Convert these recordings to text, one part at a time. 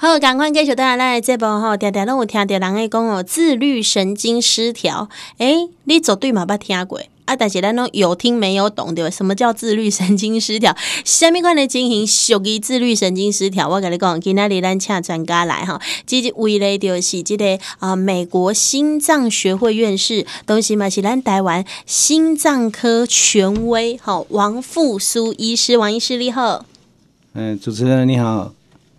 好，赶快继续带来这部吼，常常拢有听到人诶讲哦，自律神经失调。诶、欸，你绝对嘛捌听过啊？但是咱拢有听没有懂对吧？什么叫自律神经失调？虾米款的情形属于自律神经失调？我跟你讲，今仔日咱请专家来哈，这个为了就是这个啊，美国心脏学会院士，同时嘛是咱台湾心脏科权威哈，王复苏医师，王医师你好。嗯，主持人你好。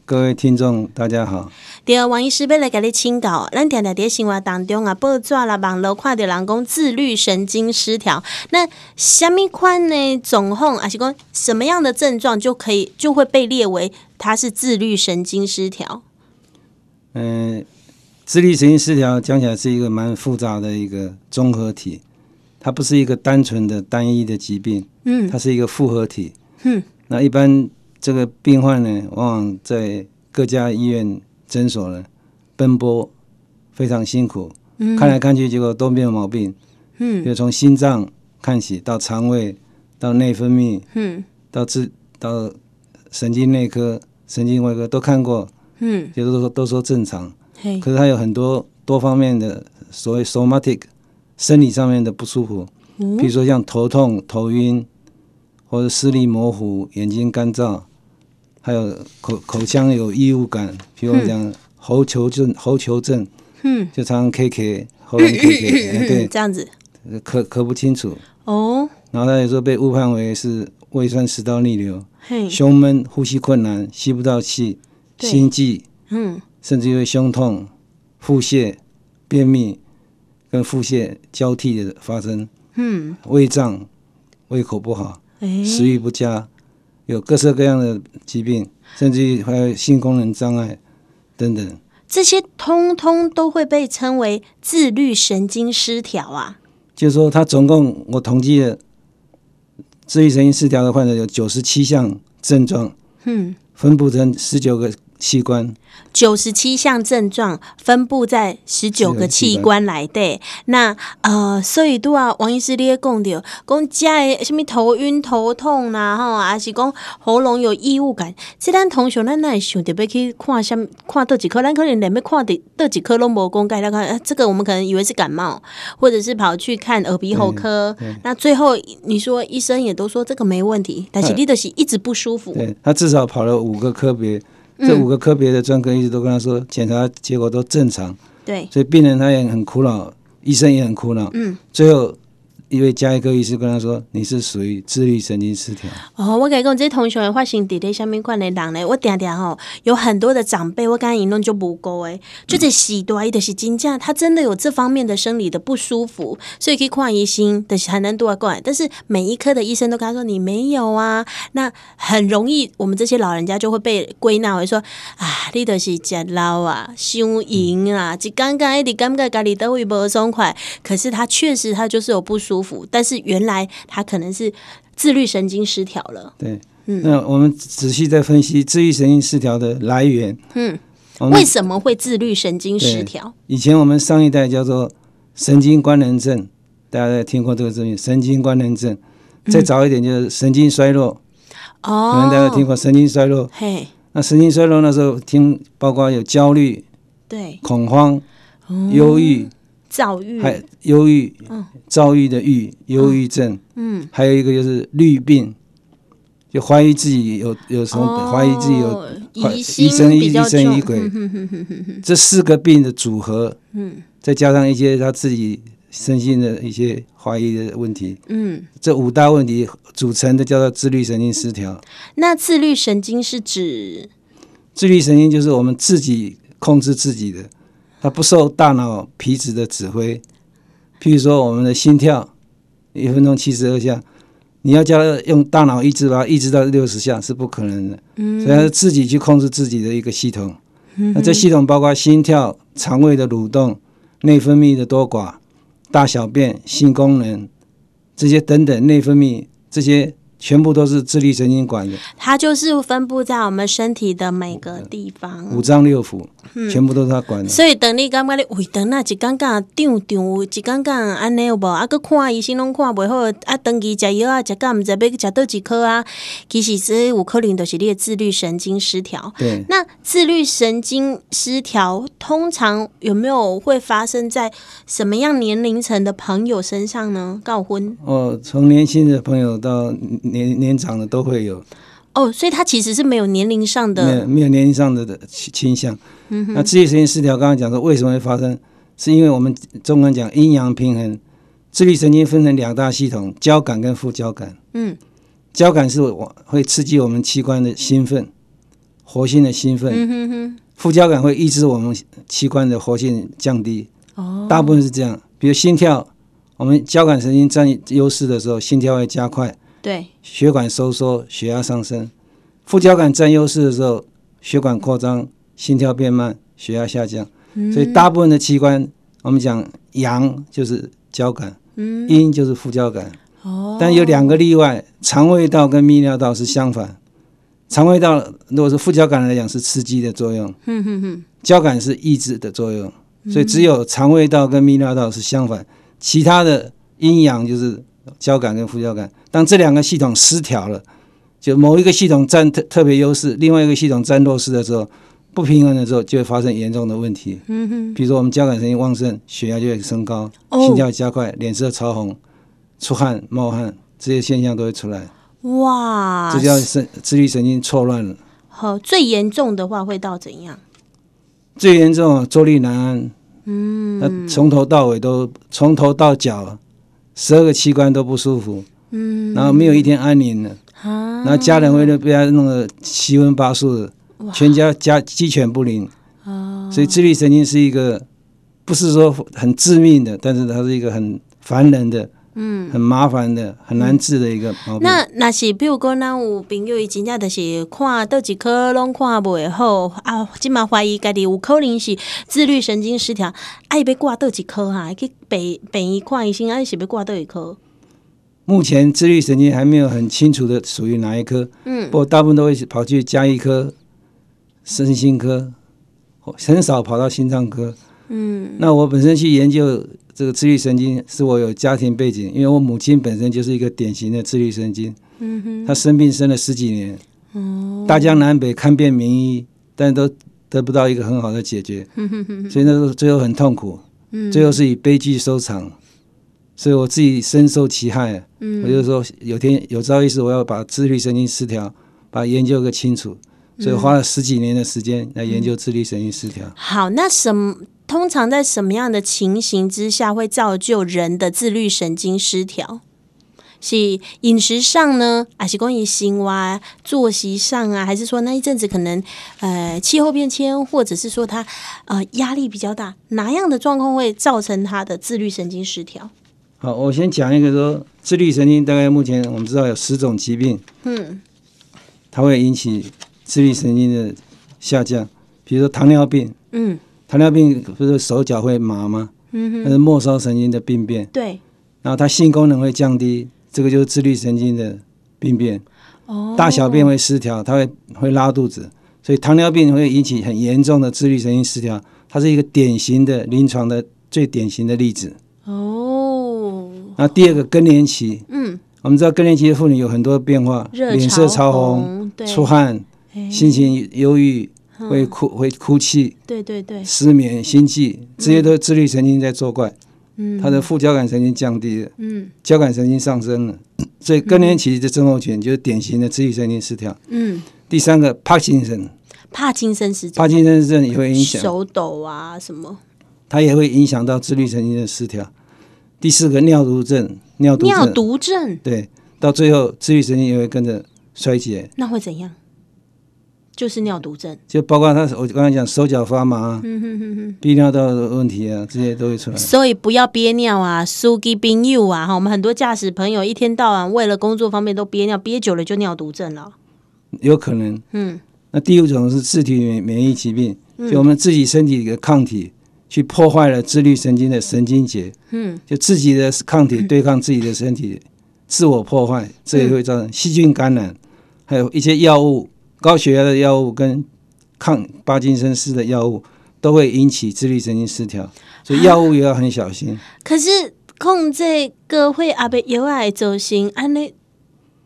各位听众，大家好。第二，王医师要来给你请教，咱常常在生活当中啊，报纸啦、网络看到人讲自律神经失调，那什么款呢？总控还是讲什么样的症状就可以就会被列为它是自律神经失调？嗯，自律神经失调讲起来是一个蛮复杂的一个综合体，它不是一个单纯的单一的疾病，嗯，它是一个复合体，嗯，那一般。这个病患呢，往往在各家医院诊所呢奔波，非常辛苦，嗯、看来看去，结果都没有毛病。嗯，就从心脏看起，到肠胃，到内分泌，嗯，到治到神经内科、神经外科都看过，嗯，就都说都说正常。嘿。可是他有很多多方面的所谓 somatic 生理上面的不舒服，嗯、比如说像头痛、头晕，或者视力模糊、眼睛干燥。还有口口腔有异物感，比如讲喉球症、喉球症，嗯，就常常 K K 喉咙 K K，对，这样子，咳咳不清楚。哦。然后他有时候被误判为是胃酸食道逆流，嘿，胸闷、呼吸困难、吸不到气、心悸，嗯，甚至因为胸痛、腹泻、便秘跟腹泻交替的发生，嗯，胃胀、胃口不好，食欲不佳。有各式各样的疾病，甚至还有性功能障碍等等，这些通通都会被称为自律神经失调啊。就是说，他总共我统计了自律神经失调的患者有九十七项症状，嗯，分布成十九个器官。九十七项症状分布在十九个器官来的，那呃，所以都啊，王医师你也讲到，讲家的什么头晕头痛呐、啊，吼，还是讲喉咙有异物感，这咱同学咱那想特别去看什看倒几科，咱可能连要看的倒几科拢无讲解，来看这个我们可能以为是感冒，或者是跑去看耳鼻喉科，那最后你说医生也都说这个没问题，但是你的是一直不舒服，对他至少跑了五个科别。这五个科别的专科医师都跟他说，检查结果都正常，对，所以病人他也很苦恼，医生也很苦恼，嗯，最后。一位加一科医师跟他说：“你是属于自律神经失调。”哦，我跟你讲，这同学发生在什么款的人呢？我常常吼有很多的长辈，我刚才引论就不够诶，就是时代的是金价，他真的有这方面的生理的不舒服，所以可以看医生的才能多过来。但是每一科的医生都跟他说你没有啊，那很容易我们这些老人家就会被归纳为说啊，你都是吃老啊、伤营啊，就刚刚一点感觉家里都会不松快，可是他确实他就是有不舒服。但是原来他可能是自律神经失调了。对，嗯，那我们仔细再分析自律神经失调的来源。嗯，为什么会自律神经失调？以前我们上一代叫做神经官能症，大家听过这个字眼？神经官能症。再早一点就是神经衰弱。哦，可能大家听过神经衰弱。嘿，那神经衰弱那时候听，包括有焦虑、对，恐慌、忧郁。躁郁，还忧郁，躁郁的郁，忧郁症，嗯，还有一个就是绿病，就怀疑自己有有什么，怀疑自己有疑神疑疑神疑鬼，这四个病的组合，嗯，再加上一些他自己身心的一些怀疑的问题，嗯，这五大问题组成的叫做自律神经失调。那自律神经是指？自律神经就是我们自己控制自己的。它不受大脑皮质的指挥，譬如说我们的心跳，一分钟七十二下，你要叫它用大脑抑制把它抑制到六十下是不可能的，嗯，所以它是自己去控制自己的一个系统。嗯、那这系统包括心跳、肠胃的蠕动、内分泌的多寡、大小便、性功能这些等等内分泌这些全部都是自律神经管的。它就是分布在我们身体的每个地方，五脏六腑，全部都是它管的。所以等你感觉你胃疼啊，一刚刚胀胀，一刚刚安尼有无？啊，搁看医生拢看袂好，啊，长期食药啊，食到毋知要食倒几颗啊，其实这有可能就是你的自律神经失调。对，那自律神经失调通常有没有会发生在什么样年龄层的朋友身上呢？告婚哦，从年轻的朋友到年年长的都会有。哦，所以它其实是没有年龄上的，没有没有年龄上的的倾向。嗯哼，那自律神经失调，刚刚讲说为什么会发生，是因为我们中文讲阴阳平衡。自律神经分成两大系统，交感跟副交感。嗯，交感是我会刺激我们器官的兴奋，活性的兴奋。嗯哼哼。副交感会抑制我们器官的活性降低。哦，大部分是这样。比如心跳，我们交感神经占优势的时候，心跳会加快。对，血管收缩，血压上升。副交感占优势的时候，血管扩张，心跳变慢，血压下降。嗯、所以大部分的器官，我们讲阳就是交感，嗯、阴就是副交感。哦，但有两个例外，肠胃道跟泌尿道是相反。肠胃道如果是副交感来讲是刺激的作用，嗯、哼哼交感是抑制的作用。所以只有肠胃道跟泌尿道是相反，其他的阴阳就是。交感跟副交感，当这两个系统失调了，就某一个系统占特特别优势，另外一个系统占弱势的时候，不平衡的时候，就会发生严重的问题。嗯哼，比如说我们交感神经旺盛，血压就会升高，心跳加快，脸色潮红，出汗冒汗，这些现象都会出来。哇，这叫神自律神经错乱了。好，最严重的话会到怎样？最严重，坐立难安。嗯，那从头到尾都从头到脚。十二个器官都不舒服，嗯，然后没有一天安宁的，啊，然后家人为了被他弄得七荤八素的，全家家鸡犬不宁，哦，所以自律神经是一个不是说很致命的，但是它是一个很烦人的。嗯，很麻烦的，很难治的一个毛病。那那是比如讲，咱有朋友伊真正就是看倒几科拢看袂好啊，即嘛怀疑家己有可能是自律神经失调，爱要挂倒几科哈，去北北医看医生，爱是要挂倒一科。目前自律神经还没有很清楚的属于哪一科，嗯，不过大部分都会跑去加医科、身心科，很少跑到心脏科。嗯，那我本身去研究。这个自律神经是我有家庭背景，因为我母亲本身就是一个典型的自律神经。嗯哼，她生病生了十几年，哦，大江南北看遍名医，但都得不到一个很好的解决。嗯哼哼，所以那时候最后很痛苦，嗯，最后是以悲剧收场。所以我自己深受其害。嗯，我就说有天有朝一日我要把自律神经失调，把它研究个清楚。所以花了十几年的时间来研究自律神经失调。好，那什么？通常在什么样的情形之下会造就人的自律神经失调？是饮食上呢，还是关于心哇作息上啊？还是说那一阵子可能呃气候变迁，或者是说他呃压力比较大，哪样的状况会造成他的自律神经失调？好，我先讲一个说自律神经大概目前我们知道有十种疾病，嗯，它会引起自律神经的下降，比如说糖尿病，嗯。糖尿病不是手脚会麻吗？嗯哼，那是末梢神经的病变。对，然后它性功能会降低，这个就是自律神经的病变。哦，大小便会失调，它会会拉肚子，所以糖尿病会引起很严重的自律神经失调。它是一个典型的临床的最典型的例子。哦，那第二个更年期，嗯，我们知道更年期的妇女有很多变化，脸色潮红，出汗，心情忧郁。会哭，会哭泣，对对对，失眠、心悸，这些都是自律神经在作怪。嗯，他的副交感神经降低了，嗯，交感神经上升了，所以更年期的症候群就是典型的自律神经失调。嗯，第三个帕金森，帕金森是，帕金森症也会影响。手抖啊什么，它也会影响到自律神经的失调。第四个尿毒症，尿毒尿毒症，对，到最后自律神经也会跟着衰竭。那会怎样？就是尿毒症，就包括他，我刚才讲手脚发麻，嗯哼哼哼憋尿道的问题啊，这些都会出来。所以不要憋尿啊，司机朋友啊，哈，我们很多驾驶朋友一天到晚为了工作方面都憋尿，憋久了就尿毒症了。有可能，嗯。那第五种是自体免免疫疾病，就我们自己身体的抗体去破坏了自律神经的神经节，嗯，就自己的抗体对抗自己的身体自我破坏，这也会造成细菌感染，还有一些药物，高血压的药物跟抗帕金森氏的药物都会引起自律神经失调，所以药物也要很小心。啊、可是控制个会阿伯有爱走心，安尼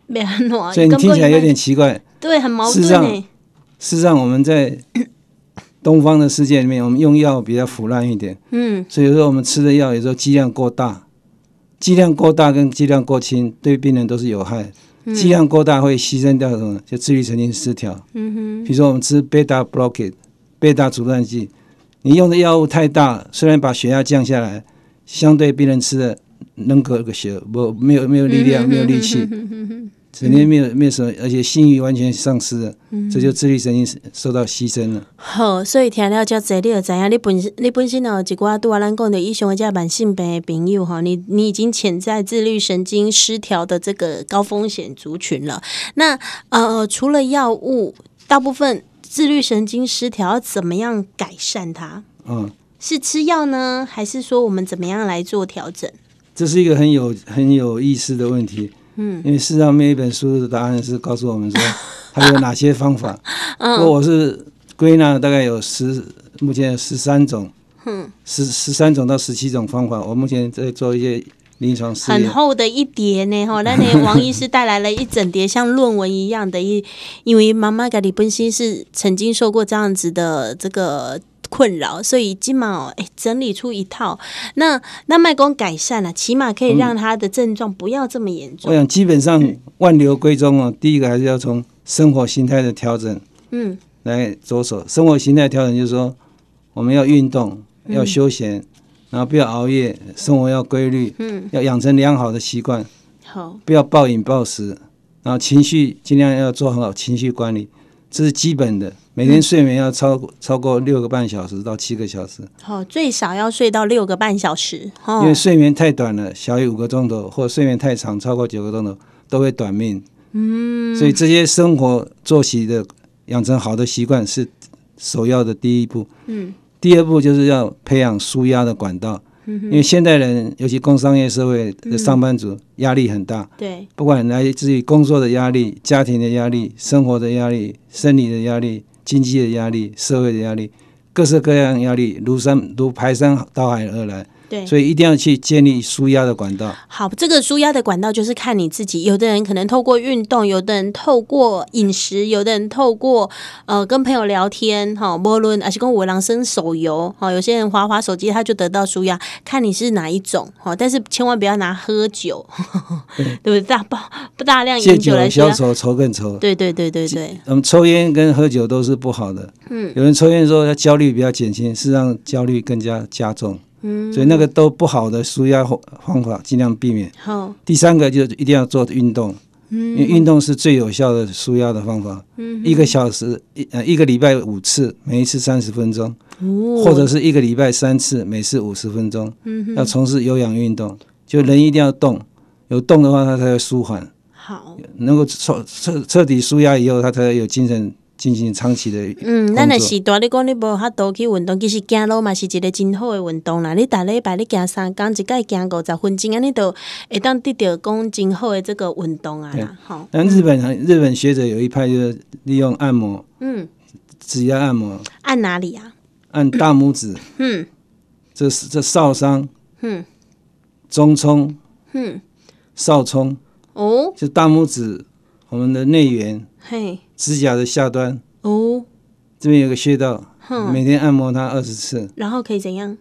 没安暖，所以你听起来有点奇怪，对，很矛盾。事实上，我们在东方的世界里面，我们用药比较腐烂一点，嗯，所以说我们吃的药有时候剂量过大。剂量过大跟剂量过轻对病人都是有害。剂量过大会牺牲掉什么？就自律神经失调。嗯哼。比如说我们吃贝塔 blockade，贝塔阻断剂，你用的药物太大，虽然把血压降下来，相对病人吃的能隔个血，不没有没有力量，没有力气。整天没有没有什么，而且性欲完全丧失了，嗯、这就自律神经受到牺牲了。好，所以听了这侪，你就知影你本身你本身哦，一寡拄啊，咱讲的以上的这慢性病的朋友哈，你你已经潜在自律神经失调的这个高风险族群了。那呃，除了药物，大部分自律神经失调要怎么样改善它？嗯，是吃药呢，还是说我们怎么样来做调整？这是一个很有很有意思的问题。嗯，因为事实上每一本书的答案是告诉我们说，它有哪些方法。嗯，不过我是归纳大概有十，目前有十三种，嗯，十十三种到十七种方法。我目前在做一些临床试验。很厚的一叠呢，哈，那你王医师带来了一整叠像论文一样的，一因为妈妈家里本身是曾经受过这样子的这个。困扰，所以起码哎，整理出一套，那那脉功改善了，起码可以让他的症状不要这么严重。我想基本上万流归宗哦，第一个还是要从生活形态的调整，嗯，来着手。生活形态调整就是说，我们要运动，要休闲，嗯、然后不要熬夜，生活要规律，嗯，要养成良好的习惯，好，不要暴饮暴食，然后情绪尽量要做很好情绪管理，这是基本的。每天睡眠要超过超过六个半小时到七个小时，好，最少要睡到六个半小时。哦，因为睡眠太短了，小于五个钟头，或睡眠太长，超过九个钟头，都会短命。嗯，所以这些生活作息的养成好的习惯是首要的第一步。嗯，第二步就是要培养舒压的管道。因为现代人，尤其工商业社会的上班族，压力很大。嗯、对，不管来自于工作的压力、家庭的压力、生活的压力、生理的压力。经济的压力、社会的压力、各式各样压力，如山如排山倒海而来。对，所以一定要去建立舒压的管道。好，这个舒压的管道就是看你自己。有的人可能透过运动，有的人透过饮食，有的人透过呃跟朋友聊天，哈，无论还是跟五郎生手游，哈，有些人滑滑手机，他就得到舒压。看你是哪一种，哈，但是千万不要拿喝酒，对，不对？大不不大量饮酒来消愁，愁更愁。对对对对对。那么抽烟跟喝酒都是不好的。嗯，有人抽烟说他焦虑比较减轻，事实上焦虑更加加重。所以那个都不好的舒压方法，尽量避免。好，第三个就一定要做运动，因为运动是最有效的舒压的方法。嗯一个小时一呃一个礼拜五次，每一次三十分钟，或者是一个礼拜三次，每次五十分钟。嗯要从事有氧运动，就人一定要动，有动的话，他才会舒缓。好，能够彻彻彻底舒压以后，他才有精神。进行长期的嗯，咱的时段你讲你无法度去运动，其实走路嘛是一个真好的运动啦。你逐礼拜你行三工，一概行五十分钟，安尼都会当得到讲真好的这个运动啊啦。好，但日本日本学者有一派就是利用按摩，嗯，指压按摩，按哪里啊？按大拇指，嗯，这是这少商，嗯，中冲，嗯，少冲，哦，就大拇指，我们的内缘，嘿。指甲的下端哦，这边有个穴道，每天按摩它二十次，然后可以怎样？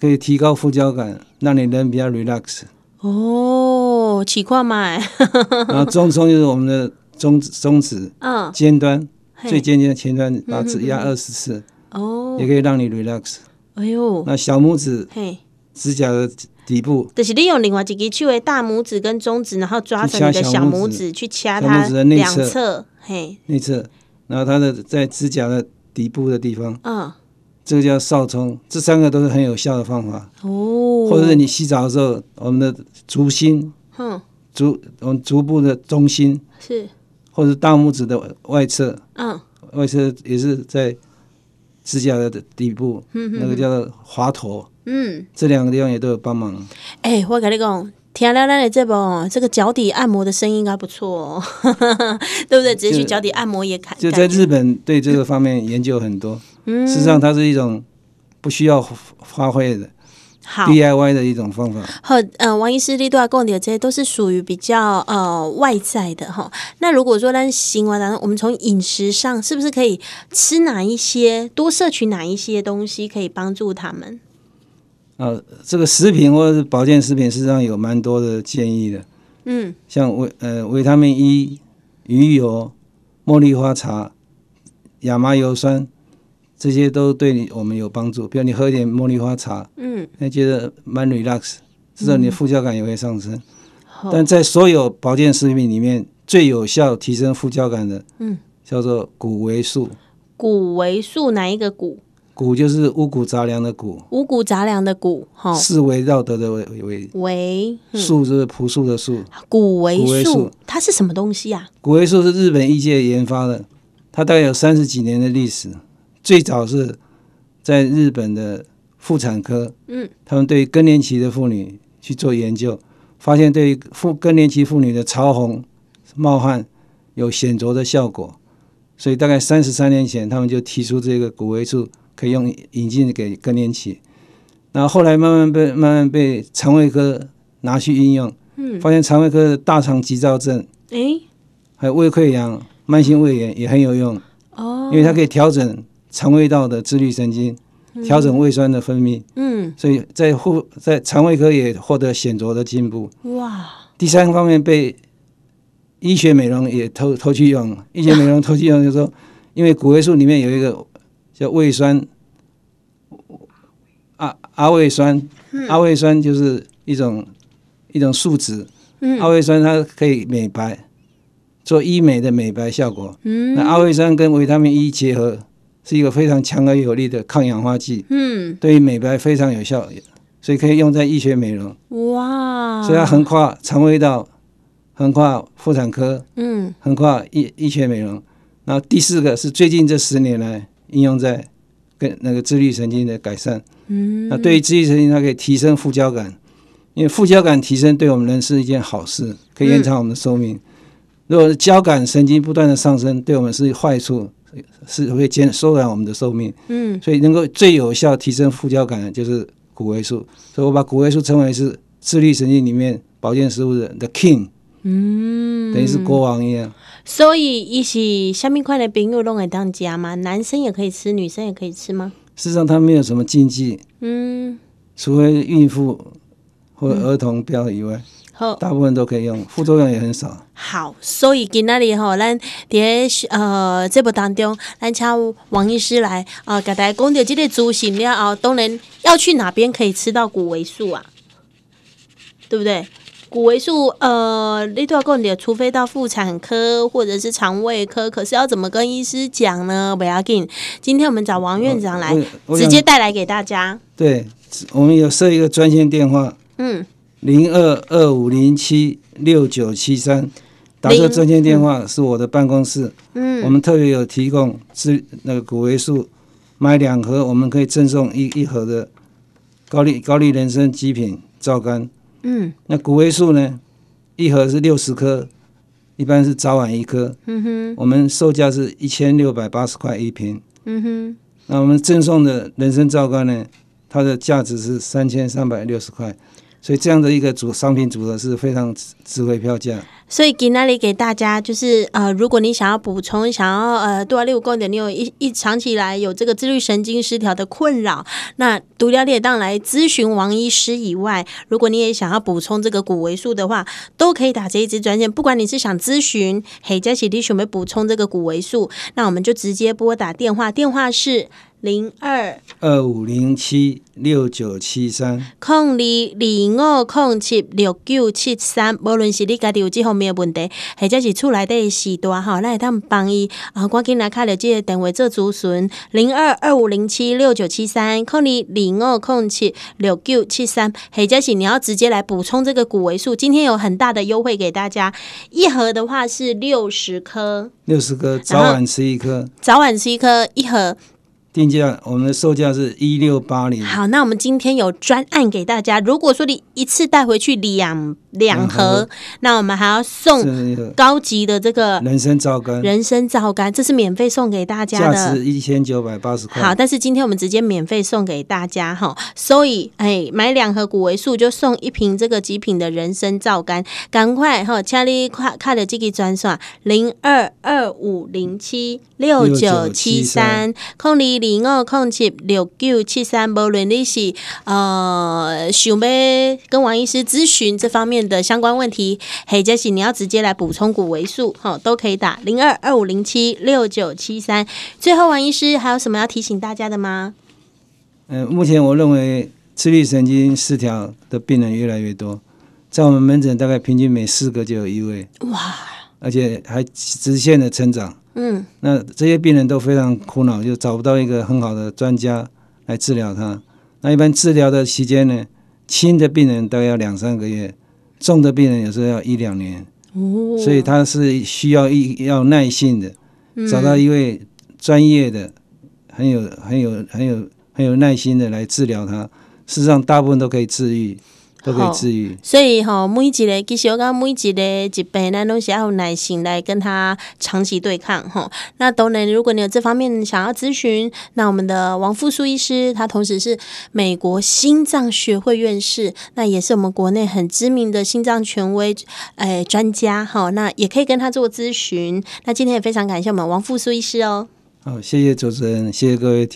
可以提高副交感，让你人比较 relax。哦，起块嘛。然后中冲就是我们的中指，中指，嗯，尖端最尖尖的前端，把指压二十次，哦，也可以让你 relax。哎呦，那小拇指，嘿，指甲的底部，就是利用另外一个手的大拇指跟中指，然后抓着你的小拇指去掐它两侧。嘿，内侧，然后它的在指甲的底部的地方，嗯，这个叫少冲，这三个都是很有效的方法。哦，或者是你洗澡的时候，我们的足心，嗯，足我们足部的中心是，或者大拇指的外侧，嗯，外侧也是在指甲的底部，嗯，那个叫做滑头，嗯，这两个地方也都有帮忙。哎，我跟你讲。听了咱的这部，这个脚底按摩的声音应该不错哦，对不对？直接去脚底按摩也可以。就在日本对这个方面研究很多，嗯，事实上它是一种不需要花费的。好 DIY 的一种方法。好，呃，王医师，你都要讲的这些都是属于比较呃外在的哈。那如果说咱行为当中，我们从饮食上是不是可以吃哪一些，多摄取哪一些东西，可以帮助他们？呃，这个食品或者是保健食品，实际上有蛮多的建议的。嗯，像维呃维他命 E、鱼油、茉莉花茶、亚麻油酸。这些都对你我们有帮助，比如你喝一点茉莉花茶，嗯，那觉得蛮 relax，至少你的副交感也会上升。嗯、但在所有保健食品里面，最有效提升副交感的，嗯，叫做谷维素。谷维素哪一个谷？谷就是五谷杂粮的谷。五谷杂粮的谷，哈。四维绕德的维维。维。树就是朴素的树。谷维素，它是什么东西呀、啊？谷维素是日本医界研发的，它大概有三十几年的历史。最早是在日本的妇产科，嗯，他们对更年期的妇女去做研究，发现对妇更年期妇女的潮红、冒汗有显著的效果，所以大概三十三年前，他们就提出这个谷维素可以用引进给更年期，然后后来慢慢被慢慢被肠胃科拿去应用，嗯，发现肠胃科的大肠急躁症，诶，还有胃溃疡、慢性胃炎也很有用，哦，因为它可以调整。肠胃道的自律神经调整胃酸的分泌，嗯，所以在护在肠胃科也获得显著的进步。哇！第三方面被医学美容也偷偷去用，医学美容偷去用，就是说，因为骨灰素里面有一个叫胃酸，阿阿魏酸，阿魏酸就是一种一种树脂，嗯，阿魏酸它可以美白，做医美的美白效果。嗯，那阿魏酸跟维他命 E 结合。是一个非常强而有力的抗氧化剂，嗯，对于美白非常有效，所以可以用在医学美容。哇！所以它横跨肠胃道，横跨妇产科，嗯，横跨医医学美容。然后第四个是最近这十年来应用在跟那个自律神经的改善，嗯，那对于自律神经它可以提升副交感，因为副交感提升对我们人是一件好事，可以延长我们的寿命。嗯、如果是交感神经不断的上升，对我们是坏处。是会减缩短我们的寿命，嗯，所以能够最有效提升副交感的就是谷维素，所以我把谷维素称为是自律神经里面保健食物的 the king，嗯，等于是国王一样。所以一起下面块的朋友都可以当家吗？男生也可以吃，女生也可以吃吗？事实上，它没有什么？禁忌，嗯，除非孕妇或儿童不要以外。好，大部分都可以用，副作用也很少。好，所以今天吼，咱伫呃节目当中，咱请王医师来呃，给大家讲到这个资讯了后，当然要去哪边可以吃到谷维素啊？对不对？谷维素呃，你都要讲的，除非到妇产科或者是肠胃科，可是要怎么跟医师讲呢？不要紧，今天我们找王院长来，直接带来给大家。对，我们有设一个专线电话。嗯。零二二五零七六九七三，打这个专线电话是我的办公室。嗯，我们特别有提供是那个谷维素，买两盒我们可以赠送一一盒的高丽高丽人参极品皂苷。嗯，那谷维素呢，一盒是六十颗，一般是早晚一颗。嗯哼，我们售价是一千六百八十块一瓶。嗯哼，那我们赠送的人参皂苷呢，它的价值是三千三百六十块。所以这样的一个组商品组合是非常值回票价。所以给那里给大家就是呃，如果你想要补充，想要呃多六公点，你有一一长期以来有这个自律神经失调的困扰，那独了列当来咨询王医师以外，如果你也想要补充这个谷维素的话，都可以打这一支专线。不管你是想咨询，嘿，佳琪，你准备补充这个谷维素，那我们就直接拨打电话，电话是。零二二五零七六九七三，空二二五空七六九七三。无论是你家己有这方面的问题，或者是厝内底时段哈，那他们帮伊啊，赶紧来卡了这个电话做咨询。零二二五零七六九七三，空二二五空七六九七三，或者是你要直接来补充这个谷维素，今天有很大的优惠给大家，一盒的话是六十颗，六十颗，早晚吃一颗，早晚吃一颗，一盒。定价，我们的售价是一六八零。好，那我们今天有专案给大家。如果说你一次带回去两两盒，那我们还要送高级的这个人参皂苷，人参皂苷，这是免费送给大家的，价值一千九百八十块。好，但是今天我们直接免费送给大家哈，所以哎，买两盒谷维素就送一瓶这个极品的人参皂苷，赶快哈，请你快看的这个专线零二二五零七六九七三空零零二空七六九七三，无论你是呃想要跟王医师咨询这方面。的相关问题，嘿，杰西，你要直接来补充谷维素，哈，都可以打零二二五零七六九七三。最后，王医师还有什么要提醒大家的吗？嗯、呃，目前我认为自律神经失调的病人越来越多，在我们门诊大概平均每四个就有一位，哇，而且还直线的成长。嗯，那这些病人都非常苦恼，就找不到一个很好的专家来治疗他。那一般治疗的期间呢，轻的病人大概要两三个月。重的病人有时候要一两年，哦，所以他是需要一要耐心的，找到一位专业的、很有很有很有很有耐心的来治疗他。事实上，大部分都可以治愈。都可以治愈，所以哈，每一个其实我讲每一个疾病，咱都是要有耐心来跟他长期对抗哈。那当然，如果你有这方面想要咨询，那我们的王复苏医师，他同时是美国心脏学会院士，那也是我们国内很知名的心脏权威诶专家哈。那也可以跟他做咨询。那今天也非常感谢我们王复苏医师哦。好，谢谢主持人，谢谢各位听。